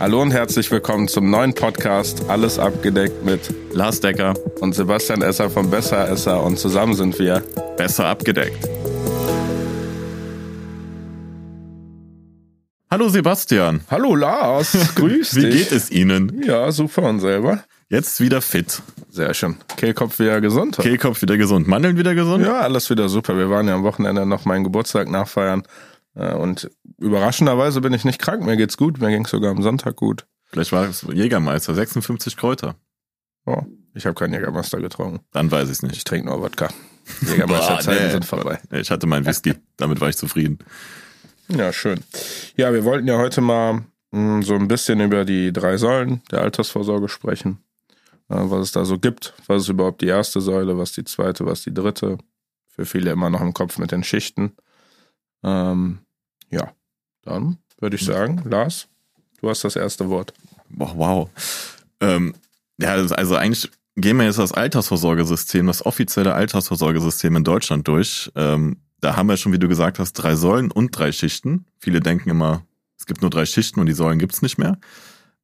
Hallo und herzlich willkommen zum neuen Podcast Alles abgedeckt mit Lars Decker und Sebastian Esser von Besser Esser und zusammen sind wir besser abgedeckt. Hallo Sebastian. Hallo Lars, grüß Wie dich. geht es Ihnen? Ja, super und selber. Jetzt wieder fit. Sehr schön. Kehlkopf wieder gesund. Kehlkopf wieder gesund. Mandeln wieder gesund? Ja, alles wieder super. Wir waren ja am Wochenende noch meinen Geburtstag nachfeiern. Äh, Und überraschenderweise bin ich nicht krank. Mir geht's gut. Mir ging's sogar am Sonntag gut. Vielleicht war es Jägermeister, 56 Kräuter. Oh, ich habe keinen Jägermeister getrunken. Dann weiß ich es Ich nicht. trinke nur Wodka. Jägermeisterzeiten nee. sind vorbei. Ich hatte meinen Whisky. Damit war ich zufrieden. Ja, schön. Ja, wir wollten ja heute mal mh, so ein bisschen über die drei Säulen der Altersvorsorge sprechen. Äh, was es da so gibt. Was ist überhaupt die erste Säule, was die zweite, was die dritte. Für viele immer noch im Kopf mit den Schichten. Ähm, ja, dann würde ich sagen, Lars, du hast das erste Wort. Boah, wow. Ähm, ja, also eigentlich gehen wir jetzt das Altersvorsorgesystem, das offizielle Altersvorsorgesystem in Deutschland durch. Ähm, da haben wir schon, wie du gesagt hast, drei Säulen und drei Schichten. Viele denken immer, es gibt nur drei Schichten und die Säulen gibt's nicht mehr.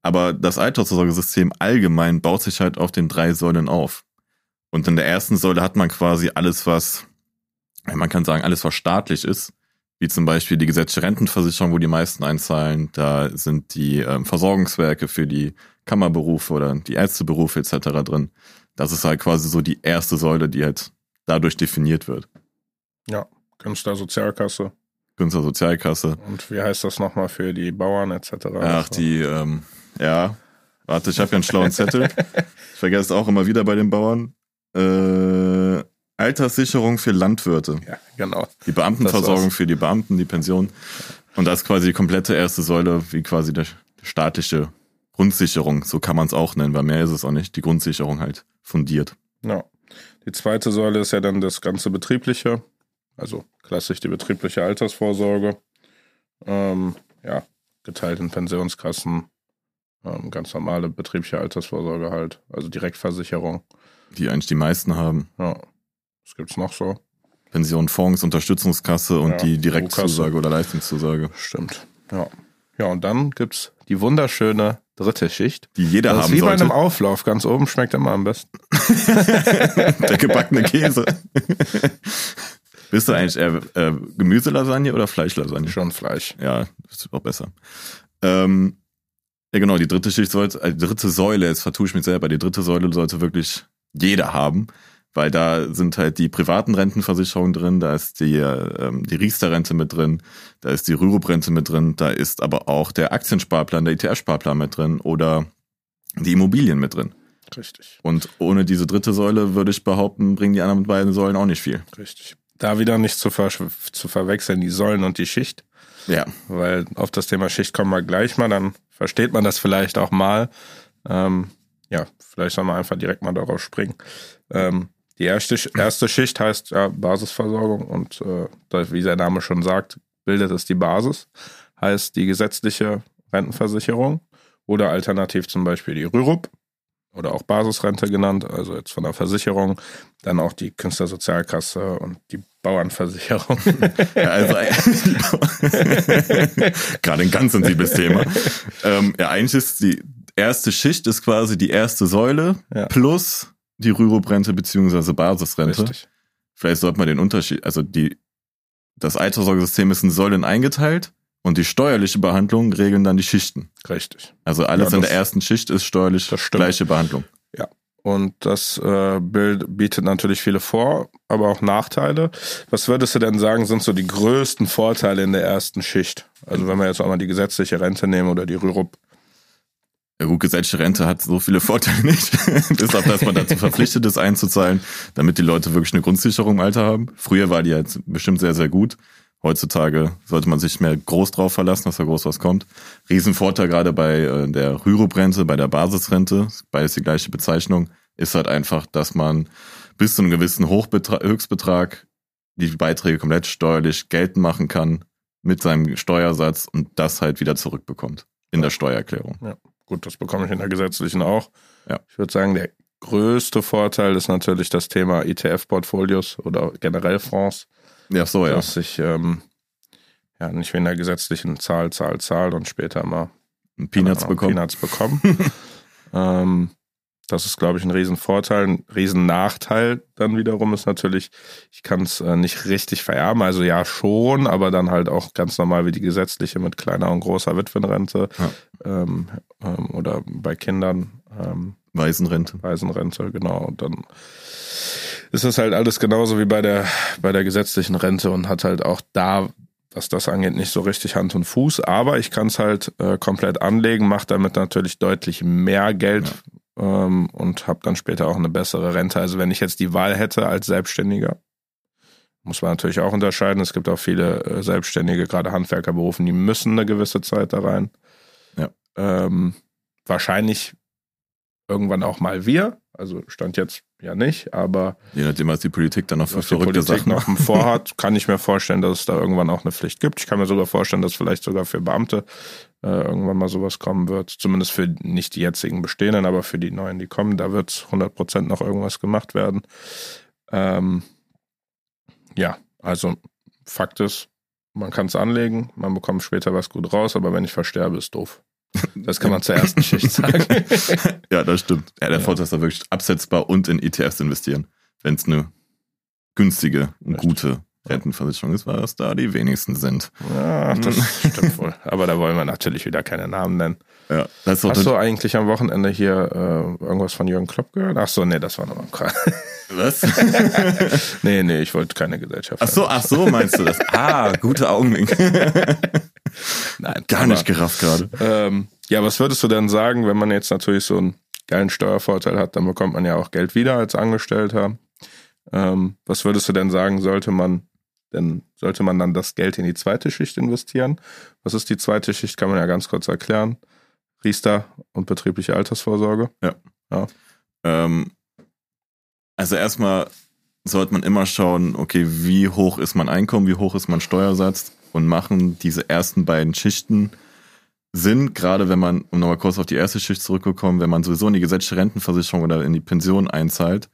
Aber das Altersvorsorgesystem allgemein baut sich halt auf den drei Säulen auf. Und in der ersten Säule hat man quasi alles, was, man kann sagen, alles, was staatlich ist. Wie zum Beispiel die gesetzliche Rentenversicherung, wo die meisten einzahlen. Da sind die ähm, Versorgungswerke für die Kammerberufe oder die Ärzteberufe etc. drin. Das ist halt quasi so die erste Säule, die halt dadurch definiert wird. Ja, Künstlersozialkasse. Künstlersozialkasse. Und wie heißt das nochmal für die Bauern etc.? Ach, die, ähm, ja. Warte, ich habe ja einen schlauen Zettel. Ich vergesse es auch immer wieder bei den Bauern. Äh, Alterssicherung für Landwirte. Ja, genau. Die Beamtenversorgung für die Beamten, die Pension. Und das ist quasi die komplette erste Säule, wie quasi der staatliche Grundsicherung. So kann man es auch nennen, weil mehr ist es auch nicht. Die Grundsicherung halt fundiert. Ja. Die zweite Säule ist ja dann das ganze Betriebliche, also klassisch die betriebliche Altersvorsorge. Ähm, ja, geteilt in Pensionskassen, ähm, ganz normale betriebliche Altersvorsorge halt, also Direktversicherung. Die eigentlich die meisten haben. Ja. Was gibt's noch so? Pension, Fonds, Unterstützungskasse und Ja, die Direktzusage oder Leistungszusage. Stimmt. Ja. Ja, und dann gibt's die wunderschöne dritte Schicht. Die jeder Das ist haben wie bei sollte. einem Auflauf, ganz oben schmeckt immer am besten. Der gebackene Käse. Bist du eigentlich eher äh, Gemüselasagne oder Fleischlasagne? Schon Fleisch. Ja, das ist auch besser. Ähm, ja, genau, die dritte Schicht sollte, äh, die dritte Säule, jetzt vertue ich mich selber, die dritte Säule sollte wirklich jeder haben, weil da sind halt die privaten Rentenversicherungen drin, da ist die, ähm, die Riester-Rente mit drin, da ist die Rürup-Rente mit drin, da ist aber auch der Aktiensparplan, der ETF-Sparplan mit drin oder die Immobilien mit drin. Richtig. Und ohne diese dritte Säule würde ich behaupten, bringen die anderen beiden Säulen auch nicht viel. Richtig. Da wieder nicht zu, ver zu verwechseln, die Säulen und die Schicht. Ja. weil auf das Thema Schicht kommen wir gleich mal, dann versteht man das vielleicht auch mal. Ähm, ja, vielleicht soll man einfach direkt mal darauf springen. Ähm, die erste, erste Schicht heißt ja Basisversorgung und äh, wie der Name schon sagt, bildet es die Basis, heißt die gesetzliche Rentenversicherung oder alternativ zum Beispiel die Rürup oder auch Basisrente genannt, also jetzt von der Versicherung, dann auch die Künstlersozialkasse und die Bauernversicherung. Ja, also gerade ein ganz sensibles Thema. Ähm, ja, eigentlich ist die erste Schicht ist quasi die erste Säule Ja. plus die Rürup-Rente beziehungsweise Basisrente. Richtig. Vielleicht sollte man den Unterschied, also die das Alterssorgesystem ist in Säulen eingeteilt und die steuerliche Behandlung regeln dann die Schichten. Richtig. Also alles Ja, in der ersten Schicht ist steuerlich gleiche Behandlung. Und das äh, Bild bietet natürlich viele Vor-, aber auch Nachteile. Was würdest du denn sagen, sind so die größten Vorteile in der ersten Schicht? Also wenn wir jetzt auch mal die gesetzliche Rente nehmen oder die Rürup. Ja gut, gesetzliche Rente hat so viele Vorteile nicht, bis auf dass man dazu verpflichtet ist einzuzahlen, damit die Leute wirklich eine Grundsicherung im Alter haben. Früher war die jetzt bestimmt sehr, sehr gut. Heutzutage sollte man sich mehr groß drauf verlassen, dass da groß was kommt. Riesenvorteil gerade bei äh, der Rürup-Rente, bei der Basisrente, beides die gleiche Bezeichnung, ist halt einfach, dass man bis zu einem gewissen Hochbetrag, Höchstbetrag die Beiträge komplett steuerlich geltend machen kann mit seinem Steuersatz und das halt wieder zurückbekommt in der Steuererklärung. Gut, das bekomme ich in der gesetzlichen auch. Ja. Ich würde sagen, der größte Vorteil ist natürlich das Thema ETF-Portfolios oder generell Fonds, Ja, so, ja. dass ich ähm, ja nicht wie in der gesetzlichen Zahl, Zahl, Zahl und später mal Peanuts bekommen. Peanuts bekommen. ähm, das ist, glaube ich, ein Riesenvorteil. Ein Riesennachteil dann wiederum ist natürlich, ich kann es äh, nicht richtig vererben. Also ja schon, aber dann halt auch ganz normal wie die gesetzliche mit kleiner und großer Witwenrente ja. ähm, ähm, oder bei Kindern. Ähm, Waisenrente. Waisenrente, genau. Und dann ist das halt alles genauso wie bei der, bei der gesetzlichen Rente und hat halt auch da was das angeht, nicht so richtig Hand und Fuß, aber ich kann es halt äh, komplett anlegen, mache damit natürlich deutlich mehr Geld ja. Ähm, und habe dann später auch eine bessere Rente. Also wenn ich jetzt die Wahl hätte als Selbstständiger, muss man natürlich auch unterscheiden. Es gibt auch viele äh, Selbstständige, gerade Handwerkerberufen, die müssen eine gewisse Zeit da rein. Ja. Ähm, wahrscheinlich irgendwann auch mal wir. Also stand jetzt ja nicht, aber je nachdem, was die Politik dann noch für verrückte Sachen noch vorhat, kann ich mir vorstellen, dass es da irgendwann auch eine Pflicht gibt. Ich kann mir sogar vorstellen, dass vielleicht sogar für Beamte äh, irgendwann mal sowas kommen wird. Zumindest für nicht die jetzigen bestehenden, aber für die neuen, die kommen, da wird 100 Prozent noch irgendwas gemacht werden. Ähm, ja, also Fakt ist, man kann es anlegen, man bekommt später was gut raus, aber wenn ich versterbe, ist doof. Das kann man zur ersten Schicht sagen. ja, das stimmt. Ja, der ja. Vorteil ist da wirklich absetzbar und in ETFs investieren. Wenn es eine günstige und gute Rentenversicherung ist, weil das da die wenigsten sind. Ja, das stimmt wohl. Aber da wollen wir natürlich wieder keine Namen nennen. Ja, Hast du eigentlich am Wochenende hier äh, irgendwas von Jürgen Klopp gehört? Ach so, nee, das war nochmal krass. Was? nee, nee, ich wollte keine Gesellschaft. Ach so, ach so, meinst du das? Ah, gute Augenwink. Nein. Gar aber, nicht gerafft gerade. Ähm, ja, was würdest du denn sagen, wenn man jetzt natürlich so einen geilen Steuervorteil hat, dann bekommt man ja auch Geld wieder als Angestellter. Ähm, was würdest du denn sagen, sollte man denn sollte man dann das Geld in die zweite Schicht investieren? Was ist die zweite Schicht? Kann man ja ganz kurz erklären. Riester und betriebliche Altersvorsorge. Ja. ja. Ähm, also erstmal sollte man immer schauen, okay, wie hoch ist mein Einkommen, wie hoch ist mein Steuersatz und machen diese ersten beiden Schichten Sinn, gerade wenn man, um nochmal kurz auf die erste Schicht zurückzukommen, wenn man sowieso in die gesetzliche Rentenversicherung oder in die Pension einzahlt,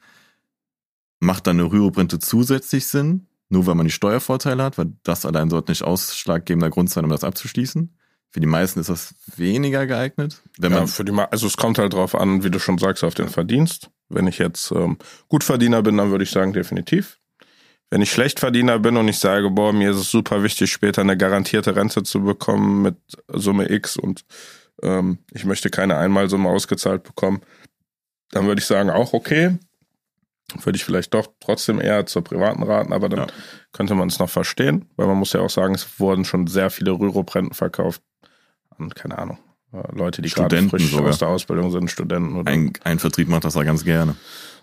macht dann eine Rüruprente zusätzlich Sinn, nur weil man die Steuervorteile hat, weil das allein sollte nicht ausschlaggebender Grund sein, um das abzuschließen. Für die meisten ist das weniger geeignet. Wenn ja, man für die, also es kommt halt drauf an, wie du schon sagst, auf den Verdienst. Wenn ich jetzt ähm, Gutverdiener bin, dann würde ich sagen, definitiv. Wenn ich Schlechtverdiener bin und ich sage, boah, mir ist es super wichtig, später eine garantierte Rente zu bekommen mit Summe X und ähm, ich möchte keine Einmalsumme ausgezahlt bekommen, dann würde ich sagen, auch okay. Würde ich vielleicht doch trotzdem eher zur privaten raten, aber dann ja. könnte man es noch verstehen, weil man muss ja auch sagen, es wurden schon sehr viele Rürup-Renten verkauft an, keine Ahnung, äh, Leute, die gerade frisch sogar. aus der Ausbildung sind, Studenten. Oder ein, ein Vertrieb macht das ja ganz gerne.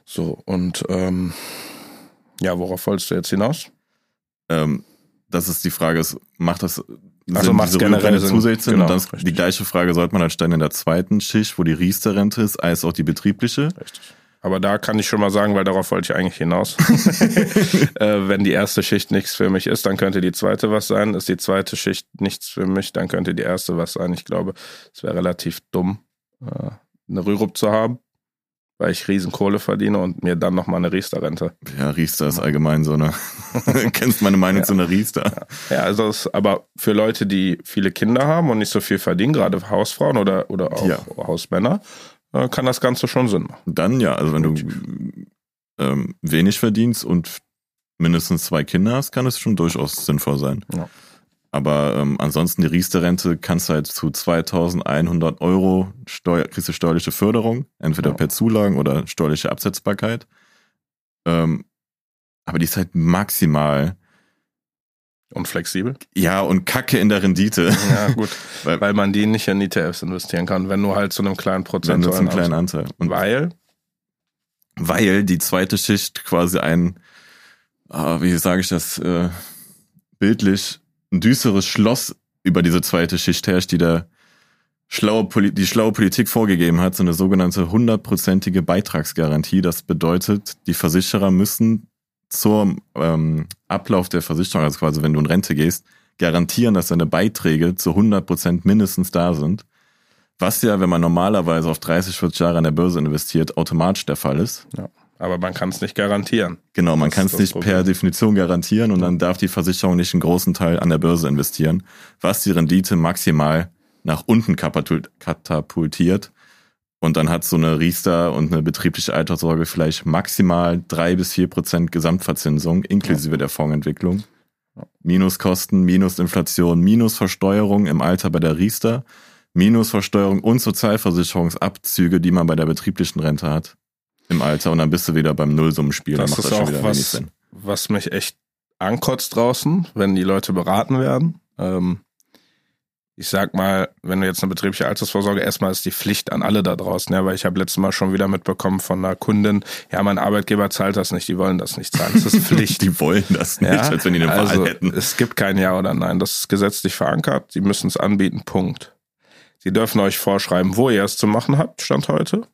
So, und ähm, ja, worauf wolltest du jetzt hinaus? Ähm, das ist die Frage, ist, macht das also macht generell zusätzlich Sinn? Genau, und dann die gleiche Frage sollte man halt stellen in der zweiten Schicht, wo die Riester-Rente ist, als auch die betriebliche. Richtig. Aber da kann ich schon mal sagen, weil darauf wollte ich eigentlich hinaus. äh, wenn die erste Schicht nichts für mich ist, dann könnte die zweite was sein. Ist die zweite Schicht nichts für mich, dann könnte die erste was sein. Ich glaube, es wäre relativ dumm, äh, eine Rürup zu haben, weil ich riesen Kohle verdiene und mir dann nochmal eine Riester-Rente. Ja, Riester ist allgemein so eine. Kennst meine Meinung ja. zu einer Riester? Ja, also es, aber für Leute, die viele Kinder haben und nicht so viel verdienen, gerade Hausfrauen oder, oder auch ja. Hausmänner, äh, kann das Ganze schon Sinn machen. Dann ja, also wenn du ähm, wenig verdienst und mindestens zwei Kinder hast, kann es schon durchaus sinnvoll sein. Ja. Aber ähm, ansonsten die Riester-Rente kannst du halt zu 2100 Euro Steuer, kriegst du steuerliche Förderung, entweder ja. per Zulagen oder steuerliche Absetzbarkeit. Ähm, aber die ist halt maximal und flexibel? Ja, und Kacke in der Rendite. Ja, gut. weil, weil man die nicht in ETFs investieren kann, wenn nur halt zu einem kleinen Prozent. Wenn zu einem kleinen Anteil. Und weil? Weil die zweite Schicht quasi ein, ah, wie sage ich das, äh, bildlich, ein düsteres Schloss über diese zweite Schicht herrscht, die der schlaue, die schlaue Politik vorgegeben hat, so eine sogenannte hundertprozentige Beitragsgarantie. Das bedeutet, die Versicherer müssen zum ähm, Ablauf der Versicherung, also quasi wenn du in Rente gehst, garantieren, dass deine Beiträge zu 100 Prozent mindestens da sind. Was ja, wenn man normalerweise auf 30, 40 Jahre an der Börse investiert, automatisch der Fall ist. Ja, aber man kann es nicht garantieren. Genau, man kann es nicht Problem. per Definition garantieren und dann darf die Versicherung nicht einen großen Teil an der Börse investieren, was die Rendite maximal nach unten katapultiert. Und dann hat so eine Riester und eine betriebliche Alterssorge vielleicht maximal drei bis vier Prozent Gesamtverzinsung inklusive ja. der Fondsentwicklung. Minuskosten, Minusinflation, Minusversteuerung im Alter bei der Riester, Minusversteuerung und Sozialversicherungsabzüge, die man bei der betrieblichen Rente hat im Alter. Und dann bist du wieder beim Nullsummenspiel. Das dann macht ist das schon wieder was, wenig Sinn. Was mich echt ankotzt draußen, wenn die Leute beraten werden. Ähm, ich sag mal, wenn du jetzt eine betriebliche Altersvorsorge, erstmal ist die Pflicht an alle da draußen, ja, weil ich habe letztes Mal schon wieder mitbekommen von einer Kundin, ja, mein Arbeitgeber zahlt das nicht, die wollen das nicht zahlen. Das ist Pflicht. die wollen das nicht, ja? als wenn die eine also, Wahl hätten. Es gibt kein Ja oder Nein. Das ist gesetzlich verankert. Sie müssen es anbieten. Punkt. Sie dürfen euch vorschreiben, wo ihr es zu machen habt, Stand heute.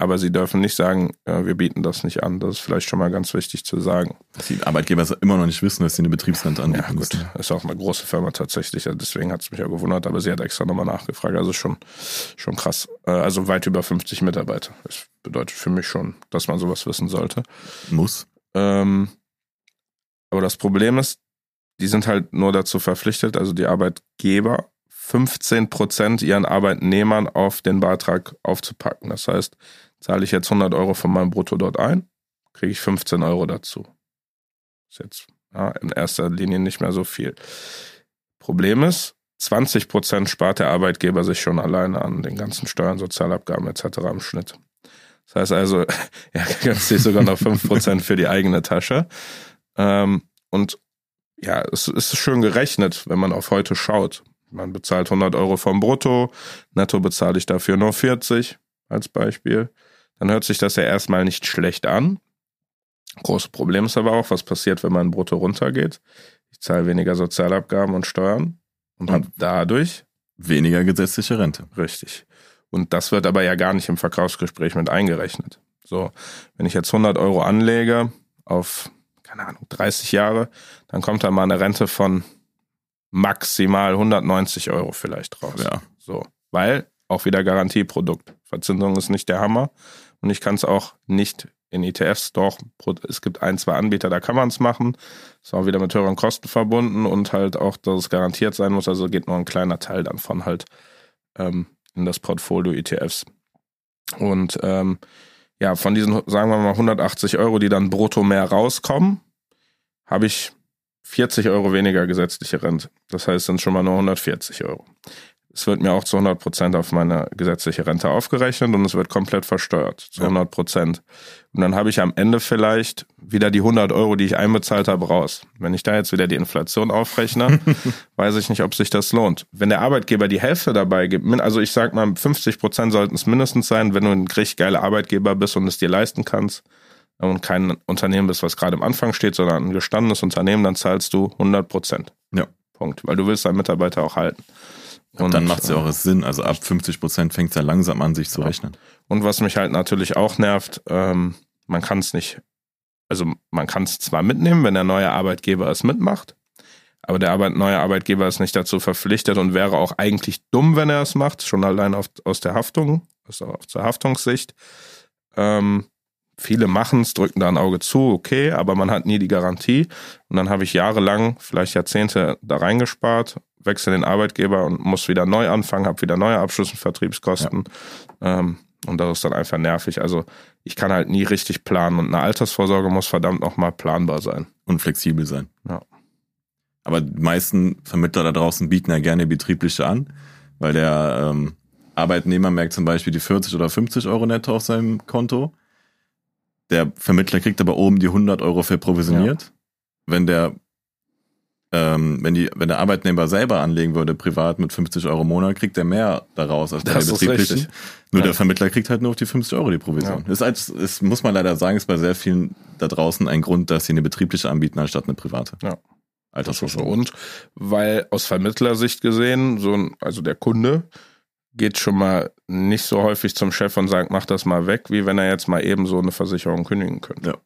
Aber sie dürfen nicht sagen, äh, wir bieten das nicht an. Das ist vielleicht schon mal ganz wichtig zu sagen. Dass die Arbeitgeber immer noch nicht wissen, dass sie eine Betriebsrente anbieten ja, gut. Ist auch eine große Firma tatsächlich. Deswegen hat es mich auch gewundert, aber sie hat extra nochmal nachgefragt. Also schon, schon krass. Äh, also weit über 50 Mitarbeiter. Das bedeutet für mich schon, dass man sowas wissen sollte. Muss. Ähm, aber das Problem ist, die sind halt nur dazu verpflichtet, also die Arbeitgeber 15 Prozent ihren Arbeitnehmern auf den Beitrag aufzupacken. Das heißt, zahle ich jetzt 100 Euro von meinem Brutto dort ein, kriege ich 15 Euro dazu. Ist jetzt ja, in erster Linie nicht mehr so viel. Problem ist, 20 Prozent spart der Arbeitgeber sich schon alleine an den ganzen Steuern, Sozialabgaben etc. im Schnitt. Das heißt also, er gönnt sich sogar noch 5 Prozent für die eigene Tasche. Ähm, und ja, es ist schön gerechnet, wenn man auf heute schaut. Man bezahlt 100 Euro vom Brutto, netto bezahle ich dafür nur 40 als Beispiel dann hört sich das ja erstmal nicht schlecht an. Großes Problem ist aber auch, was passiert, wenn mein Brutto runtergeht. Ich zahle weniger Sozialabgaben und Steuern und, und habe dadurch weniger gesetzliche Rente. Richtig. Und das wird aber ja gar nicht im Verkaufsgespräch mit eingerechnet. So, wenn ich jetzt 100 Euro anlege auf, keine Ahnung, 30 Jahre, dann kommt da mal eine Rente von maximal 190 Euro vielleicht raus. Ja. So, weil auch wieder Garantieprodukt. Verzinsung ist nicht der Hammer. Und ich kann es auch nicht in ETFs, doch, es gibt ein, zwei Anbieter, da kann man es machen. Ist auch wieder mit höheren Kosten verbunden und halt auch, dass es garantiert sein muss. Also geht nur ein kleiner Teil dann von halt ähm, in das Portfolio ETFs. Und ähm, ja, von diesen, sagen wir mal, 180 Euro, die dann brutto mehr rauskommen, habe ich 40 Euro weniger gesetzliche Rente. Das heißt, sind schon mal nur 140 Euro. Es wird mir auch zu 100 Prozent auf meine gesetzliche Rente aufgerechnet und es wird komplett versteuert, zu 100 Prozent. Und dann habe ich am Ende vielleicht wieder die 100 Euro, die ich einbezahlt habe, raus. Wenn ich da jetzt wieder die Inflation aufrechne, weiß ich nicht, ob sich das lohnt. Wenn der Arbeitgeber die Hälfte dabei gibt, also ich sag mal, 50 Prozent sollten es mindestens sein, wenn du ein richtig geiler Arbeitgeber bist und es dir leisten kannst und kein Unternehmen bist, was gerade am Anfang steht, sondern ein gestandenes Unternehmen, dann zahlst du 100 Prozent. Ja. Punkt. Weil du willst deinen Mitarbeiter auch halten. Und dann macht es ja auch Sinn. Also ab 50 Prozent fängt es ja langsam an, sich zu rechnen. Und was mich halt natürlich auch nervt, ähm, man kann es nicht, also man kann es zwar mitnehmen, wenn der neue Arbeitgeber es mitmacht, aber der Arbeit, neue Arbeitgeber ist nicht dazu verpflichtet und wäre auch eigentlich dumm, wenn er es macht, schon allein auf, aus der Haftung, also aus der Haftungssicht. Ähm, viele machen es, drücken da ein Auge zu, okay, aber man hat nie die Garantie. Und dann habe ich jahrelang, vielleicht Jahrzehnte da reingespart wechsle den Arbeitgeber und muss wieder neu anfangen, habe wieder neue Abschluss- und Vertriebskosten. Ja. Ähm, und das ist dann einfach nervig. Also ich kann halt nie richtig planen und eine Altersvorsorge muss verdammt nochmal planbar sein. Und flexibel sein. Ja. Aber die meisten Vermittler da draußen bieten ja gerne betriebliche an, weil der ähm, Arbeitnehmer merkt zum Beispiel die 40 oder 50 Euro netto auf seinem Konto. Der Vermittler kriegt aber oben die 100 Euro verprovisioniert. Ja. Wenn der ähm, wenn, die, wenn der Arbeitnehmer selber anlegen würde, privat mit 50 Euro im Monat, kriegt er mehr daraus als bei der betrieblichen. Nur ja. der Vermittler kriegt halt nur auf die 50 Euro die Provision. Ja. Ist als, ist, muss man leider sagen, ist bei sehr vielen da draußen ein Grund, dass sie eine betriebliche anbieten anstatt eine private. Ja. Altersvorsorge. Und weil aus Vermittlersicht gesehen, so ein, also der Kunde geht schon mal nicht so häufig zum Chef und sagt, mach das mal weg, wie wenn er jetzt mal eben so eine Versicherung kündigen könnte. Ja.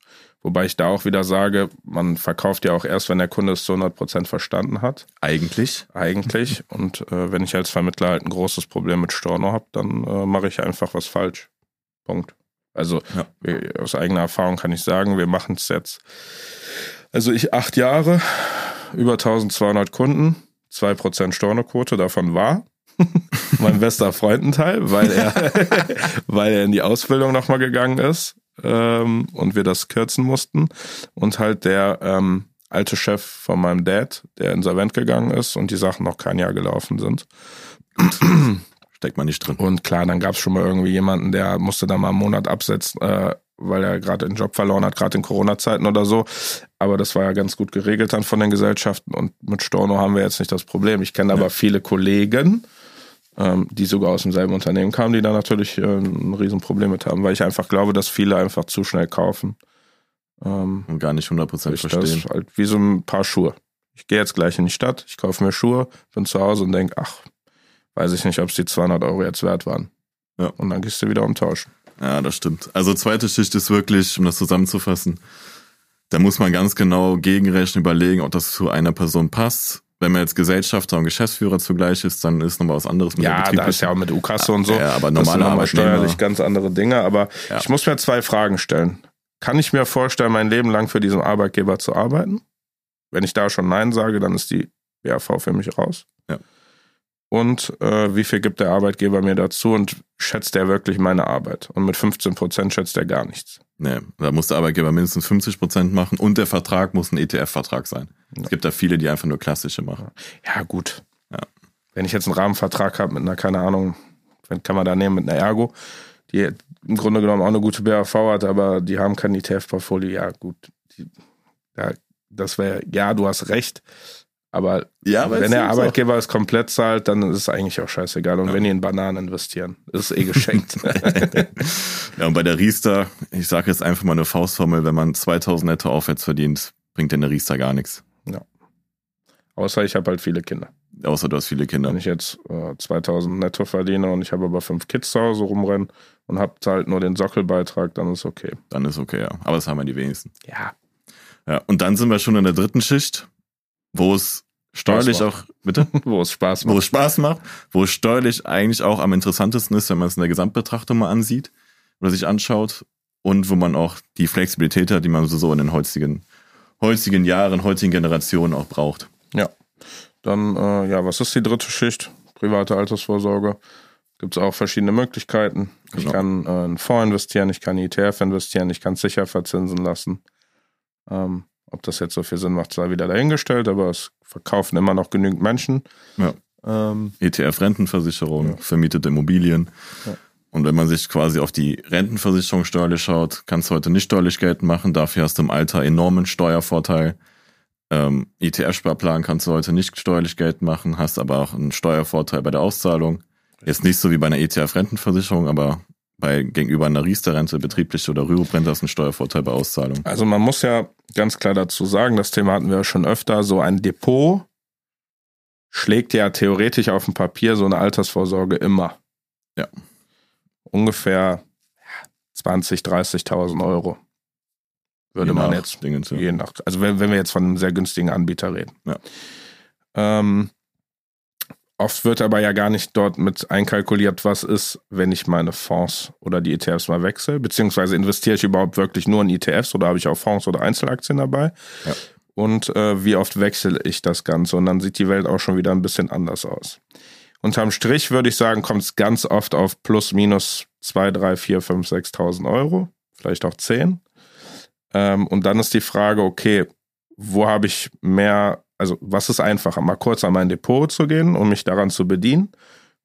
Wobei ich da auch wieder sage, man verkauft ja auch erst, wenn der Kunde es zu 100 Prozent verstanden hat. Eigentlich. Eigentlich. Und äh, wenn ich als Vermittler halt ein großes Problem mit Storno habe, dann äh, mache ich einfach was falsch. Punkt. Also ja. wir, aus eigener Erfahrung kann ich sagen, wir machen es jetzt. Also ich acht Jahre, über 1200 Kunden, 2% Stornoquote, davon war. mein bester Freund ein Teil, weil er, weil er in die Ausbildung nochmal gegangen ist ähm, und wir das kürzen mussten. Und halt der ähm, alte Chef von meinem Dad, der insolvent gegangen ist und die Sachen noch kein Jahr gelaufen sind. Steckt man nicht drin. Und klar, dann gab es schon mal irgendwie jemanden, der musste da mal einen Monat absetzen, äh, weil er gerade den Job verloren hat, gerade in Corona-Zeiten oder so. Aber das war ja ganz gut geregelt dann von den Gesellschaften und mit Storno haben wir jetzt nicht das Problem. Ich kenne ja. aber viele Kollegen, ähm, die sogar aus demselben Unternehmen kamen, die da natürlich äh, ein Riesenproblem mit haben, weil ich einfach glaube, dass viele einfach zu schnell kaufen. Ähm, und gar nicht 100% verstehen. Das halt wie so ein paar Schuhe. Ich gehe jetzt gleich in die Stadt, ich kaufe mir Schuhe, bin zu Hause und denke, ach, weiß ich nicht, ob es die 200 Euro jetzt wert waren. Ja. Und dann gehst du wieder umtauschen. Ja, das stimmt. Also zweite Schicht ist wirklich, um das zusammenzufassen, da muss man ganz genau gegenrechnen, überlegen, ob das zu einer Person passt. Wenn man jetzt Gesellschafter und Geschäftsführer zugleich ist, dann ist nochmal was anderes mit ja, der Ja, da ist ja auch mit U-Kasse und so. Ja, aber normalerweise steuerlich ganz andere Dinge. Aber ja. ich muss mir zwei Fragen stellen. Kann ich mir vorstellen, mein Leben lang für diesen Arbeitgeber zu arbeiten? Wenn ich da schon Nein sage, dann ist die BAV für mich raus. Ja. Und äh, wie viel gibt der Arbeitgeber mir dazu und schätzt er wirklich meine Arbeit? Und mit 15 Prozent schätzt er gar nichts. Nee, da muss der Arbeitgeber mindestens 50 Prozent machen und der Vertrag muss ein ETF-Vertrag sein. Es gibt da viele, die einfach nur klassische machen. Ja, gut. Ja. Wenn ich jetzt einen Rahmenvertrag habe mit einer, keine Ahnung, kann man da nehmen mit einer Ergo, die im Grunde genommen auch eine gute BAV hat, aber die haben kein ETF-Portfolio. Ja, gut. Die, ja, das wäre, ja, du hast recht. Aber ja, wenn der Arbeitgeber es komplett zahlt, dann ist es eigentlich auch scheißegal. Und ja. wenn die in Bananen investieren, ist es eh geschenkt. ja, und bei der Riester, ich sage jetzt einfach mal eine Faustformel, wenn man 2000 netto aufwärts verdient, bringt der Riester gar nichts. Außer ich habe halt viele Kinder. Außer du hast viele Kinder. Wenn ich jetzt äh, 2000 netto verdiene und ich habe aber fünf Kids zu Hause rumrennen und habe halt nur den Sockelbeitrag, dann ist okay. Dann ist okay, ja. Aber das haben wir die wenigsten. Ja. Ja, und dann sind wir schon in der dritten Schicht wo es steuerlich auch, bitte? wo es Spaß macht. Wo es Spaß macht, wo es steuerlich eigentlich auch am interessantesten ist, wenn man es in der Gesamtbetrachtung mal ansieht oder sich anschaut und wo man auch die Flexibilität hat, die man so in den heutigen, heutigen Jahren, heutigen Generationen auch braucht. Ja. Dann, äh, ja, was ist die dritte Schicht? Private Altersvorsorge. Gibt es auch verschiedene Möglichkeiten. Ich genau. kann äh, in Fonds investieren, ich kann ETF investieren, ich kann es sicher verzinsen lassen. Ähm, ob das jetzt so viel Sinn macht, sei wieder dahingestellt, aber es verkaufen immer noch genügend Menschen. Ja. Ähm, ETF-Rentenversicherung, ja. vermietete Immobilien. Ja. Und wenn man sich quasi auf die Rentenversicherung steuerlich schaut, kannst du heute nicht steuerlich Geld machen. Dafür hast du im Alter enormen Steuervorteil. Ähm, ETF-Sparplan kannst du heute nicht steuerlich Geld machen, hast aber auch einen Steuervorteil bei der Auszahlung. Jetzt nicht so wie bei einer ETF-Rentenversicherung, aber bei gegenüber einer Riester-Rente, betriebliche oder Rürup-Rente hast du einen Steuervorteil bei Auszahlung. Also man muss ja ganz klar dazu sagen, das Thema hatten wir ja schon öfter, so ein Depot schlägt ja theoretisch auf dem Papier so eine Altersvorsorge immer. Ja. Ungefähr 20, 30.000 Euro würde je man jetzt Dingens, ja. je nach, also wenn, wenn wir jetzt von einem sehr günstigen Anbieter reden. Ja. Ähm, Oft wird aber ja gar nicht dort mit einkalkuliert, was ist, wenn ich meine Fonds oder die ETFs mal wechsle, beziehungsweise investiere ich überhaupt wirklich nur in ETFs oder habe ich auch Fonds oder Einzelaktien dabei? Ja. Und äh, wie oft wechsle ich das Ganze? Und dann sieht die Welt auch schon wieder ein bisschen anders aus. Unterm Strich würde ich sagen, kommt es ganz oft auf plus minus 2, 3, 4, 5, 6.000 Euro, vielleicht auch 10. Ähm, und dann ist die Frage, okay, wo habe ich mehr also was ist einfacher, mal kurz an mein Depot zu gehen, um mich daran zu bedienen,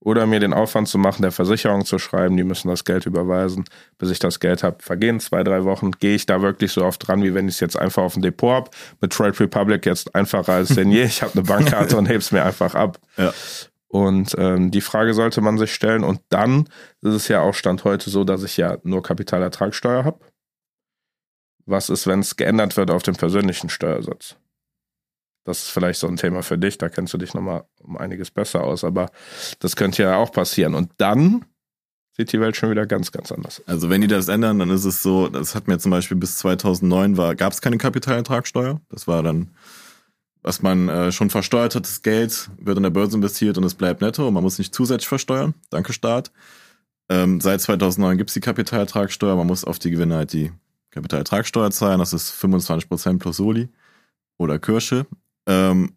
oder mir den Aufwand zu machen, der Versicherung zu schreiben, die müssen das Geld überweisen, bis ich das Geld habe. Vergehen zwei, drei Wochen, gehe ich da wirklich so oft dran, wie wenn ich es jetzt einfach auf dem Depot habe. Mit Trade Republic jetzt einfacher als denn je. Ich habe eine Bankkarte und hebe es mir einfach ab. Ja. Und ähm, die Frage sollte man sich stellen. Und dann ist es ja auch Stand heute so, dass ich ja nur Kapitalertragssteuer habe. Was ist, wenn es geändert wird auf den persönlichen Steuersatz? Das ist vielleicht so ein Thema für dich, da kennst du dich nochmal um einiges besser aus, aber das könnte ja auch passieren. Und dann sieht die Welt schon wieder ganz, ganz anders. Also wenn die das ändern, dann ist es so, das hat mir zum Beispiel bis 2009 war, gab es keine Kapitalertragssteuer. Das war dann, was man äh, schon versteuert hat, das Geld wird in der Börse investiert und es bleibt netto und man muss nicht zusätzlich versteuern. Danke Staat. Ähm, seit 2009 gibt es die Kapitalertragssteuer, man muss auf die Gewinne halt die Kapitalertragssteuer zahlen, das ist 25% plus Soli oder Kirsche. Ähm,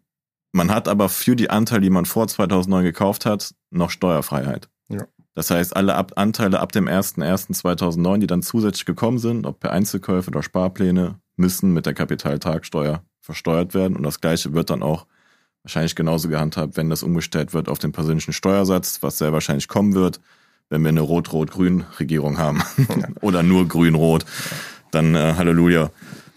Man hat aber für die Anteile, die man vor 2009 gekauft hat, noch Steuerfreiheit. Ja. Das heißt, alle ab Anteile ab dem 01.01.2009, die dann zusätzlich gekommen sind, ob per Einzelkäufe oder Sparpläne, müssen mit der Kapitaltragsteuer versteuert werden. Und das Gleiche wird dann auch wahrscheinlich genauso gehandhabt, wenn das umgestellt wird auf den persönlichen Steuersatz, was sehr wahrscheinlich kommen wird, wenn wir eine Rot-Rot-Grün-Regierung haben. oder nur Grün-Rot. Dann äh, Halleluja.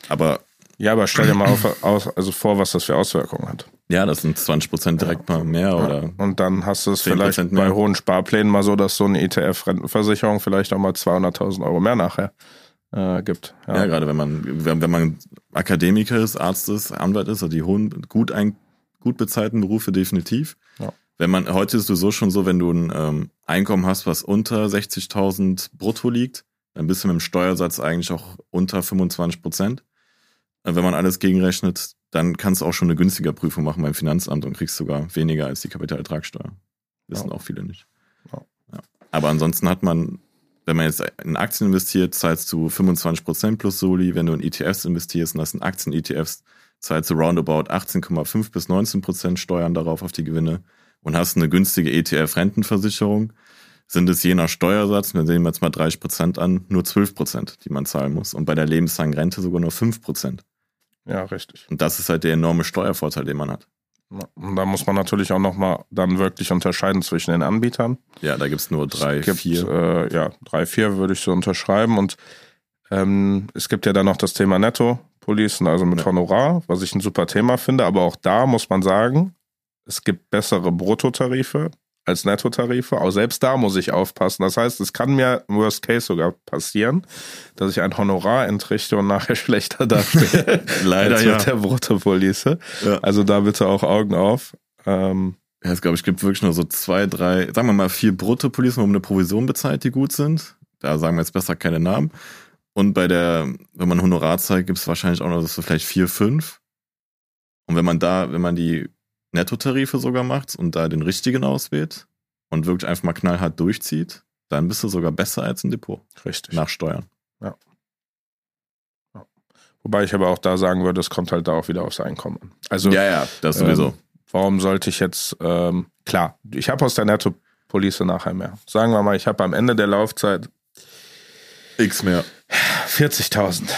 Aber Ja, aber stell dir mal auf, aus, also vor, was das für Auswirkungen hat. ja, das sind 20 Prozent direkt mal mehr oder Und dann hast du es 10% vielleicht mehr. bei hohen Sparplänen mal so, dass so eine ETF-Rentenversicherung vielleicht auch mal 200.000 Euro mehr nachher äh, gibt. Ja, gerade wenn man, wenn, wenn man Akademiker ist, Arzt ist, Anwalt ist, also die hohen, gut, ein, gut bezahlten Berufe definitiv. Ja. Wenn man, heute ist es sowieso schon so, wenn du ein ähm, Einkommen hast, was unter 60.000 brutto liegt, dann bist du mit dem Steuersatz eigentlich auch unter 25 Prozent. Äh, Wenn man alles gegenrechnet, dann kannst du auch schon eine günstiger Prüfung machen beim Finanzamt und kriegst sogar weniger als die Kapitalertragssteuer. Wissen Ja. auch viele nicht. Ja. Ja. Aber ansonsten hat man, wenn man jetzt in Aktien investiert, zahlst du 25% plus Soli. Wenn du in ETFs investierst, und das sind Aktien-ETFs, zahlst du roundabout 18,5 bis 19% Steuern darauf auf die Gewinne und hast eine günstige ETF-Rentenversicherung, sind es je nach Steuersatz, wir sehen jetzt mal 30% an, nur 12%, die man zahlen muss. Und bei der lebenslangen Rente sogar nur 5%. ja, richtig. Und das ist halt der enorme Steuervorteil, den man hat. Und da muss man natürlich auch nochmal dann wirklich unterscheiden zwischen den Anbietern. Ja, da gibt's nur drei, es gibt, vier. Äh, ja, drei, vier würde ich so unterschreiben. Und ähm, es gibt ja dann noch das Thema Netto-Policen, also mit Ja. Honorar, was ich ein super Thema finde. Aber auch da muss man sagen, es gibt bessere Bruttotarife als Nettotarife. Auch selbst da muss ich aufpassen. Das heißt, es kann mir im Worst Case sogar passieren, dass ich ein Honorar entrichte und nachher schlechter dastehe Leider als ja. mit der Bruttopolice. Ja. Also da bitte auch Augen auf. Ähm, Ja, es glaube ich gibt wirklich nur so zwei, drei, sagen wir mal vier Bruttopolisen, wo man eine Provision bezahlt, die gut sind. Da sagen wir jetzt besser keine Namen. Und bei der, wenn man Honorar zeigt, gibt es wahrscheinlich auch noch so vielleicht vier, fünf. Und wenn man da, wenn man die Nettotarife sogar macht und da den richtigen auswählt und wirklich einfach mal knallhart durchzieht, dann bist du sogar besser als ein Depot richtig. nach Steuern. Wobei ich aber auch da sagen würde, es kommt halt da auch wieder aufs Einkommen an. Also ja, ja, das sowieso. Ähm, warum sollte ich jetzt, ähm, klar, ich habe aus der Nettopolice nachher mehr. Sagen wir mal, ich habe am Ende der Laufzeit X mehr. 40.000.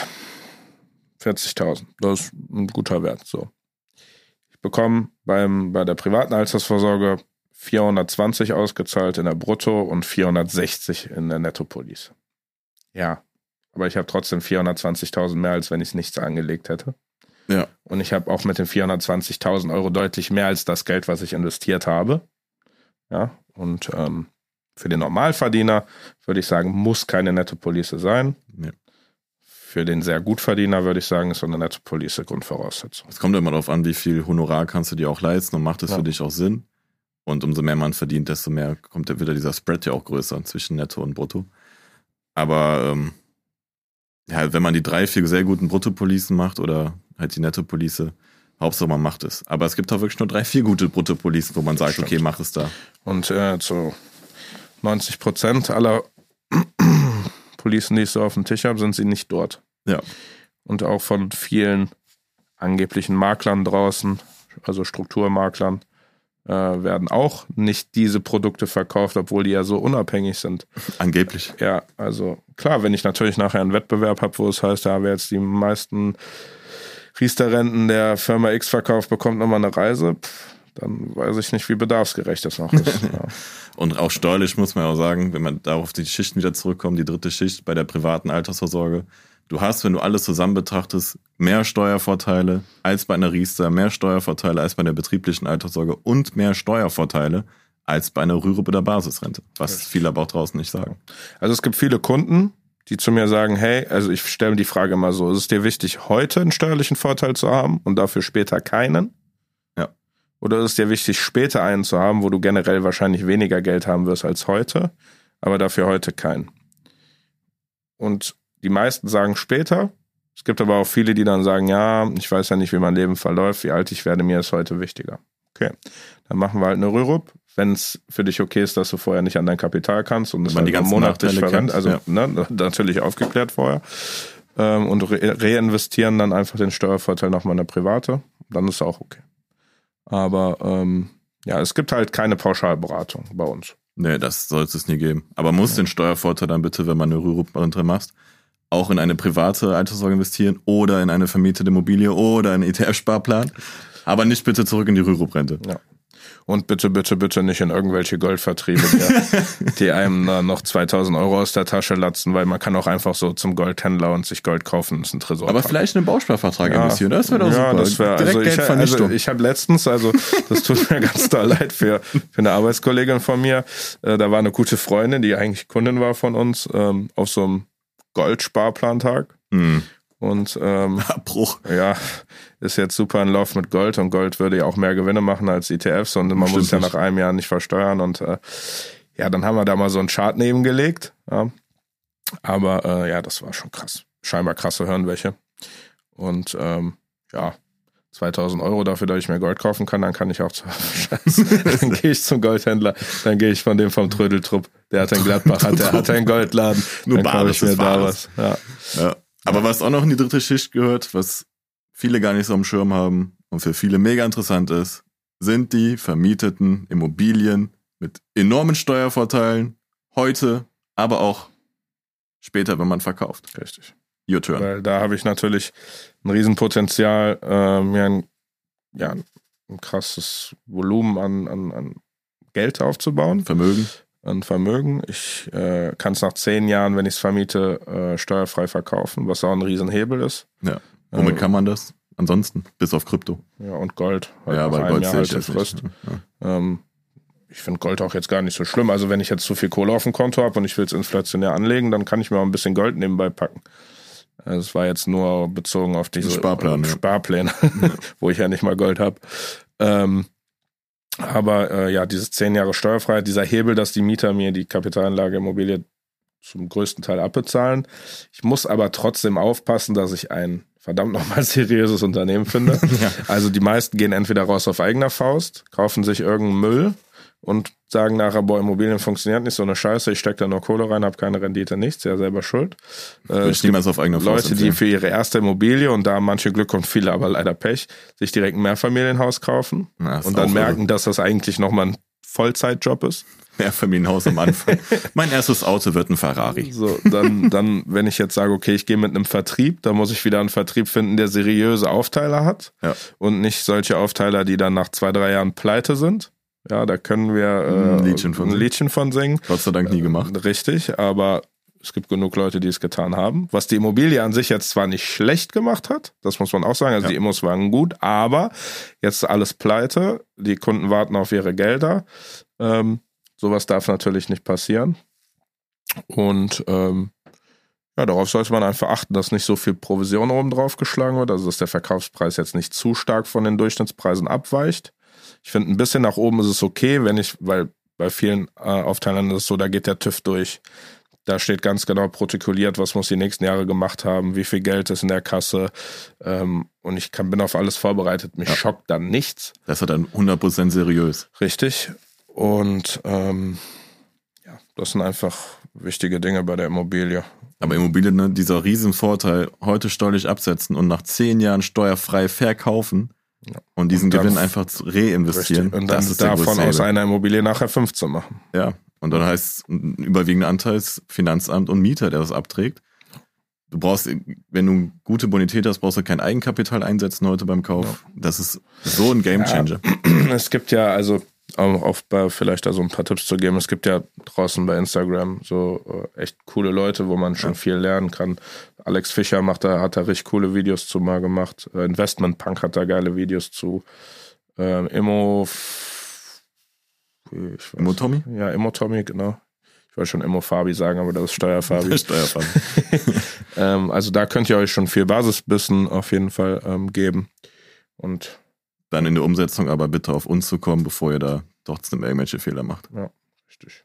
40.000. Das ist ein guter Wert. So. Ich bekomme beim, bei der privaten Altersvorsorge 420 ausgezahlt in der Brutto und 460 in der Nettopolice. Ja. Aber ich habe trotzdem 420.000 mehr, als wenn ich nichts angelegt hätte. Ja. Und ich habe auch mit den 420.000 Euro deutlich mehr als das Geld, was ich investiert habe. Ja. Und ähm, für den Normalverdiener würde ich sagen, muss keine Nettopolice sein. Ja. Für den sehr Gutverdiener würde ich sagen, ist so eine Nettopolice Grundvoraussetzung. Es kommt immer darauf an, wie viel Honorar kannst du dir auch leisten und macht es Ja. für dich auch Sinn. Und umso mehr man verdient, desto mehr kommt ja wieder dieser Spread ja auch größer zwischen Netto und Brutto. Aber ähm, ja, wenn man die drei, vier sehr guten Bruttopolicen macht oder halt die Nettopolice, Hauptsache man macht es. Aber es gibt auch wirklich nur drei, vier gute Bruttopolicen, wo man sagt, Stimmt. okay, mach es da. Und äh, zu 90 Prozent aller Policen, die ich so auf dem Tisch habe, sind sie nicht dort. Ja. Und auch von vielen angeblichen Maklern draußen, also Strukturmaklern, äh, werden auch nicht diese Produkte verkauft, obwohl die ja so unabhängig sind. Angeblich. Ja, also klar, wenn ich natürlich nachher einen Wettbewerb habe, wo es heißt, da wer jetzt die meisten Riester-Renten der Firma X verkauft, bekommt nochmal eine Reise, pff, dann weiß ich nicht, wie bedarfsgerecht das noch ist. ja. Und auch steuerlich muss man auch sagen, wenn man darauf die Schichten wieder zurückkommt, die dritte Schicht bei der privaten Altersvorsorge. Du hast, wenn du alles zusammen betrachtest, mehr Steuervorteile als bei einer Riester, mehr Steuervorteile als bei der betrieblichen Altersvorsorge und mehr Steuervorteile als bei einer Rürup oder Basisrente. Was viele aber auch draußen nicht sagen. Also es gibt viele Kunden, die zu mir sagen, hey, also ich stelle mir die Frage mal so, ist es dir wichtig, heute einen steuerlichen Vorteil zu haben und dafür später keinen? Ja. Oder ist es dir wichtig, später einen zu haben, wo du generell wahrscheinlich weniger Geld haben wirst als heute, aber dafür heute keinen? Und die meisten sagen später. Es gibt aber auch viele, die dann sagen, ja, ich weiß ja nicht, wie mein Leben verläuft, wie alt ich werde, mir ist heute wichtiger. Okay, dann machen wir halt eine Rürup. Wenn es für dich okay ist, dass du vorher nicht an dein Kapital kannst und es man halt die monatlich verrennt, also ne, natürlich aufgeklärt vorher ähm, und re reinvestieren dann einfach den Steuervorteil nochmal in eine private, dann ist auch okay. Aber ähm, ja, es gibt halt keine Pauschalberatung bei uns. Nee, das sollte es nie geben. Aber muss den Steuervorteil dann bitte, wenn man eine Rürup-Rente machst, auch in eine private Alterssorge investieren oder in eine vermietete Immobilie oder einen ETF-Sparplan. Aber nicht bitte zurück in die Rürup-Rente. Ja. Und bitte, bitte, bitte nicht in irgendwelche Goldvertriebe, die, die einem da noch 2000 Euro aus der Tasche latzen, weil man kann auch einfach so zum Goldhändler und sich Gold kaufen, das ist ein Tresor. Aber vielleicht einen Bausparvertrag Ja. investieren, das wäre doch ja, super. Das wär, Direkt also ich, also Geldvernichtung. ich habe letztens, also das tut mir ganz doll leid für, für eine Arbeitskollegin von mir. Äh, da war eine gute Freundin, die eigentlich Kundin war von uns, ähm, auf so einem Goldsparplantag. hm. Und ähm, Abbruch. ja, ist jetzt super in Lauf mit Gold und Gold würde ja auch mehr Gewinne machen als ETFs und man muss Stimmt es ja nach einem Jahr nicht versteuern und äh, ja, dann haben wir da mal so einen Chart nebengelegt. Ja. Aber äh, ja, das war schon krass. Scheinbar krasse Hirnwäsche. Und ähm, ja, 2000 Euro dafür, dass ich mir Gold kaufen kann, dann kann ich auch zu. Dann gehe ich zum Goldhändler, dann gehe ich von dem vom Trödeltrupp, der hat einen Gladbach, hat, der hat einen Goldladen, Nur dann kaufe ich Bares mir da was. Ja. Ja. Aber was auch noch in die dritte Schicht gehört, was viele gar nicht so am Schirm haben und für viele mega interessant ist, sind die vermieteten Immobilien mit enormen Steuervorteilen heute, aber auch später, wenn man verkauft. Richtig. Your turn. Weil da habe ich natürlich ein Riesenpotenzial, äh, mir ein, ja, ein krasses Volumen an, an, an Geld aufzubauen, Vermögen. An Vermögen. Ich äh, kann es nach zehn Jahren, wenn ich es vermiete, äh, steuerfrei verkaufen, was auch ein Riesenhebel ist. Ja. Womit Äh, kann man das? Ansonsten, bis auf Krypto. Ja, und Gold. Halt ja, aber einem Gold Jahr sehe ich halt jetzt Frist. nicht. Ja. Ähm, ich finde Gold auch jetzt gar nicht so schlimm. Also wenn ich jetzt zu viel Kohle auf dem Konto habe und ich will es inflationär anlegen, dann kann ich mir auch ein bisschen Gold nebenbei packen. Also Es war jetzt nur bezogen auf diese Sparplan, äh, ja. Sparpläne, wo ich ja nicht mal Gold habe. Ähm, aber äh, ja, dieses zehn Jahre Steuerfreiheit, dieser Hebel, dass die Mieter mir die Kapitalanlage Immobilie zum größten Teil abbezahlen. Ich muss aber trotzdem aufpassen, dass ich ein verdammt nochmal seriöses Unternehmen finde. Ja. Also die meisten gehen entweder raus auf eigener Faust, kaufen sich irgendeinen Müll und sagen nachher, boah, Immobilien funktioniert nicht, so eine Scheiße, ich stecke da nur Kohle rein, habe keine Rendite, nichts, ja selber schuld. Äh, ich niemals auf eigene Faust Leute, die empfehlen. für ihre erste Immobilie und da haben manche Glück und viele aber leider Pech, sich direkt ein Mehrfamilienhaus kaufen Na, und dann merken, dass das eigentlich nochmal ein Vollzeitjob ist. Mehrfamilienhaus am Anfang. mein erstes Auto wird ein Ferrari. So, dann, dann, wenn ich jetzt sage, okay, ich gehe mit einem Vertrieb, dann muss ich wieder einen Vertrieb finden, der seriöse Aufteiler hat Ja. und nicht solche Aufteiler, die dann nach zwei, drei Jahren pleite sind. Ja, da können wir äh, Ein Liedchen von ein singen. Liedchen von singen. Gott sei Dank nie gemacht. Richtig, aber es gibt genug Leute, die es getan haben. Was die Immobilie an sich jetzt zwar nicht schlecht gemacht hat, das muss man auch sagen, also Ja. die Immos waren gut, aber jetzt alles pleite, die Kunden warten auf ihre Gelder. Ähm, sowas darf natürlich nicht passieren. Und ähm, ja, darauf sollte man einfach achten, dass nicht so viel Provision oben drauf geschlagen wird, also dass der Verkaufspreis jetzt nicht zu stark von den Durchschnittspreisen abweicht. Ich finde, ein bisschen nach oben ist es okay, wenn ich, weil bei vielen äh, Aufteilern ist es so, da geht der TÜV durch. Da steht ganz genau protokolliert, was muss die nächsten Jahre gemacht haben, wie viel Geld ist in der Kasse. Ähm, und ich kann, bin auf alles vorbereitet. Mich Ja. schockt dann nichts. Das ist dann 100% seriös. Richtig. Und ähm, ja, das sind einfach wichtige Dinge bei der Immobilie. Aber Immobilien, ne, dieser Riesenvorteil, heute steuerlich absetzen und nach zehn Jahren steuerfrei verkaufen Ja. und diesen Und Gewinn einfach zu reinvestieren. Richtig. Und dann das ist davon aus einer Immobilie nachher fünf zu machen. Ja. Und dann heißt es, ein überwiegender Anteil ist Finanzamt und Mieter, der das abträgt. Du brauchst, wenn du gute Bonität hast, brauchst du kein Eigenkapital einsetzen heute beim Kauf. Das ist so ein Gamechanger. Es gibt ja, also um auf bei vielleicht da so ein paar Tipps zu geben, es gibt ja draußen bei Instagram so äh, echt coole Leute, wo man schon Ja. viel lernen kann. Alex Fischer macht da, hat da richtig coole Videos zu mal gemacht. Äh, Investment Punk hat da geile Videos zu. Ähm, Immo, Immo Tommy? Ja, Immo Tommy, genau. Ich wollte schon Immo Fabi sagen, aber das ist Steuerfabi. Der Steuerfall. ähm, also da könnt ihr euch schon viel Basiswissen auf jeden Fall ähm, geben. Und Dann in der Umsetzung aber bitte auf uns zu kommen, bevor ihr da trotzdem irgendwelche Fehler macht. richtig.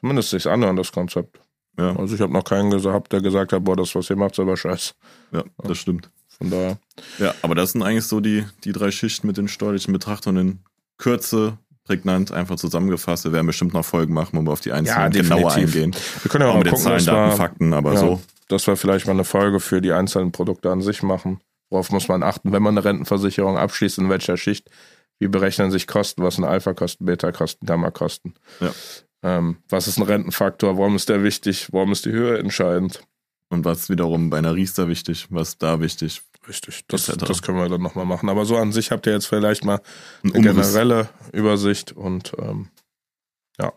Zumindest sich's anhören, das Konzept. Ja, Also ich habe noch keinen gehabt, der gesagt hat, boah, das, was ihr macht, ist aber scheiße. ja, das stimmt. Von daher. Ja, aber das sind eigentlich so die, die drei Schichten mit den steuerlichen Betrachtungen Kürze, prägnant, einfach zusammengefasst. Wir werden bestimmt noch Folgen machen, wo wir auf die einzelnen Ja, genauer eingehen. Wir können ja Auch mal mit den gucken, Zahlen, dass Daten, wir, Fakten, aber ja. so. dass wir vielleicht mal eine Folge für die einzelnen Produkte an sich machen. Worauf muss man achten, wenn man eine Rentenversicherung abschließt, in welcher Schicht wie berechnen sich Kosten, was sind Alpha-Kosten, Beta-Kosten, Gamma-Kosten. Ja. Ähm, was ist ein Rentenfaktor, warum ist der wichtig, warum ist die Höhe entscheidend. Und was wiederum bei einer Riester wichtig, was da wichtig. Richtig, das, das können wir dann nochmal machen. Aber so an sich habt ihr jetzt vielleicht mal Ein eine Umriss. generelle Übersicht und ähm, ja,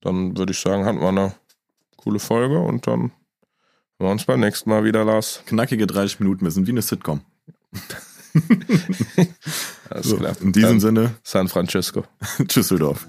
dann würde ich sagen, hatten wir eine coole Folge und dann wir uns beim nächsten Mal wieder, Lars. Knackige 30 Minuten, wir sind wie eine Sitcom. Alles So, klar. in diesem Dann Sinne, San Francisco. Tschüsseldorf.